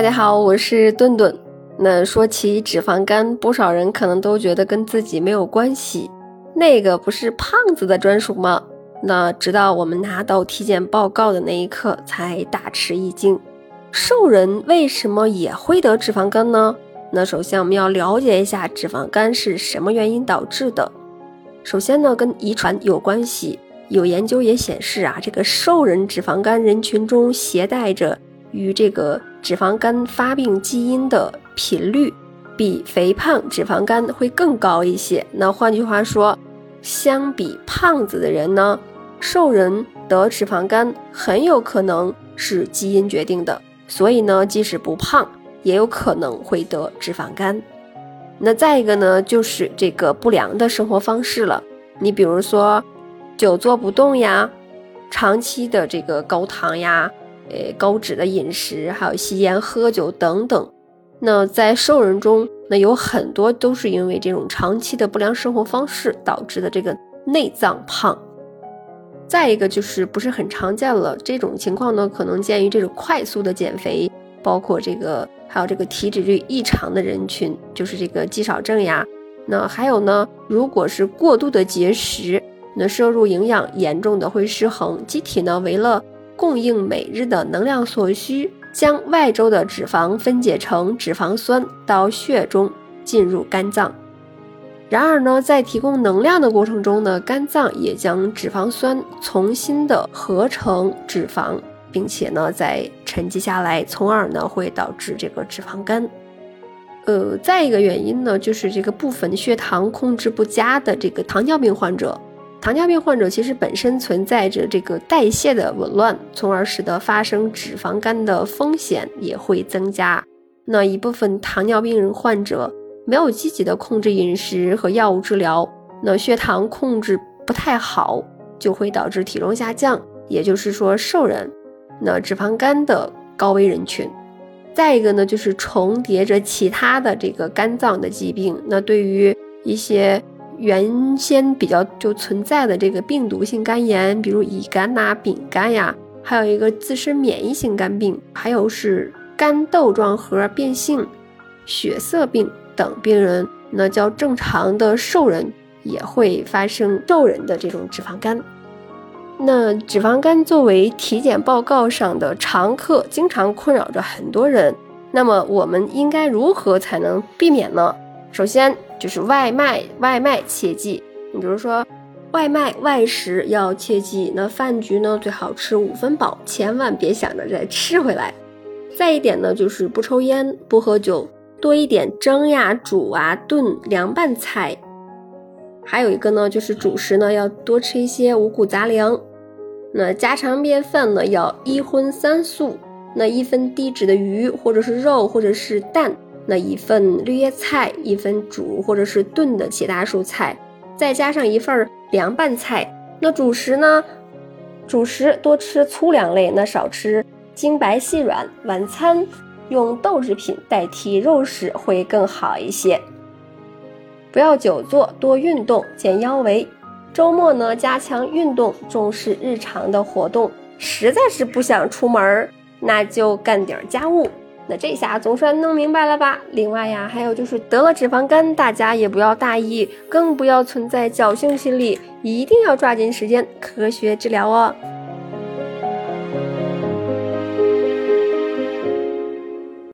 大家好，我是顿顿。那说起脂肪肝，不少人可能都觉得跟自己没有关系，那个不是胖子的专属吗？那直到我们拿到体检报告的那一刻，才大吃一惊。瘦人为什么也会得脂肪肝呢？那首先我们要了解一下脂肪肝是什么原因导致的。首先呢，跟遗传有关系。有研究也显示啊，这个瘦人脂肪肝人群中携带着与这个脂肪肝发病基因的频率，比肥胖脂肪肝会更高一些。那换句话说，相比胖子的人呢，瘦人得脂肪肝很有可能是基因决定的。所以呢，即使不胖，也有可能会得脂肪肝。那再一个呢，就是这个不良的生活方式了。你比如说。久坐不动呀，长期的这个高糖呀，呃高脂的饮食，还有吸烟、喝酒等等，那在瘦人中，那有很多都是因为这种长期的不良生活方式导致的这个内脏胖。再一个就是不是很常见了，这种情况呢，可能见于这种快速的减肥，包括这个还有这个体脂率异常的人群，就是这个肌少症呀。那还有呢，如果是过度的节食。那摄入营养严重的会失衡，机体呢为了供应每日的能量所需，将外周的脂肪分解成脂肪酸到血中进入肝脏。然而呢，在提供能量的过程中呢，肝脏也将脂肪酸重新的合成脂肪，并且呢再沉积下来，从而呢会导致这个脂肪肝。呃，再一个原因呢，就是这个部分血糖控制不佳的这个糖尿病患者。糖尿病患者其实本身存在着这个代谢的紊乱，从而使得发生脂肪肝的风险也会增加。那一部分糖尿病人患者没有积极的控制饮食和药物治疗，那血糖控制不太好，就会导致体重下降，也就是说瘦人，那脂肪肝的高危人群。再一个呢，就是重叠着其他的这个肝脏的疾病，那对于一些。原先比较就存在的这个病毒性肝炎，比如乙肝呐、丙肝呀，还有一个自身免疫性肝病，还有是肝窦状核变性、血色病等病人，那较正常的瘦人也会发生瘦人的这种脂肪肝。那脂肪肝作为体检报告上的常客，经常困扰着很多人。那么我们应该如何才能避免呢？首先。就是外卖，外卖切记。你比如说，外卖外食要切记。那饭局呢，最好吃五分饱，千万别想着再吃回来。再一点呢，就是不抽烟，不喝酒，多一点蒸呀、煮啊、炖、凉拌菜。还有一个呢，就是主食呢要多吃一些五谷杂粮。那家常便饭呢要一荤三素。那一分低脂的鱼，或者是肉，或者是蛋。那一份绿叶菜，一份煮或者是炖的其他蔬菜，再加上一份凉拌菜。那主食呢？主食多吃粗粮类，那少吃精白细软。晚餐用豆制品代替肉食会更好一些。不要久坐，多运动，减腰围。周末呢，加强运动，重视日常的活动。实在是不想出门，那就干点家务。那这下总算弄明白了吧？另外呀，还有就是得了脂肪肝，大家也不要大意，更不要存在侥幸心理，一定要抓紧时间科学治疗哦。